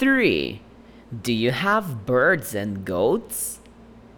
3. Do you have birds and goats?